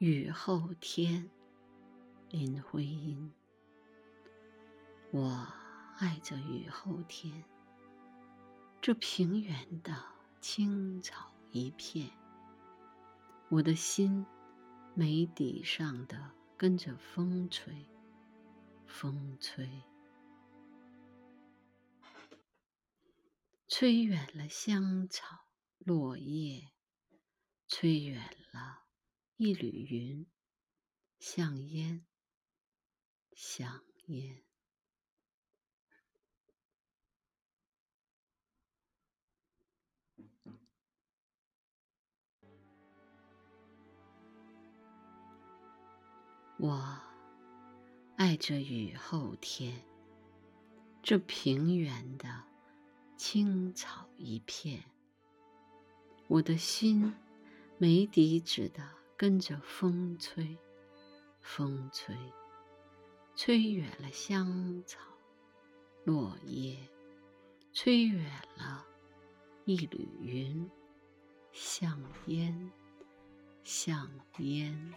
雨后天，林徽因。我爱着雨后天，这平原的青草一片，我的心眉底上的跟着风吹，风吹，吹远了香草落叶，吹远了。一缕云，像烟，像烟。我爱这雨后天，这平原的青草一片，我的心没底止的。跟着风吹，风吹，吹远了香草落叶，吹远了一缕云，像烟，像烟。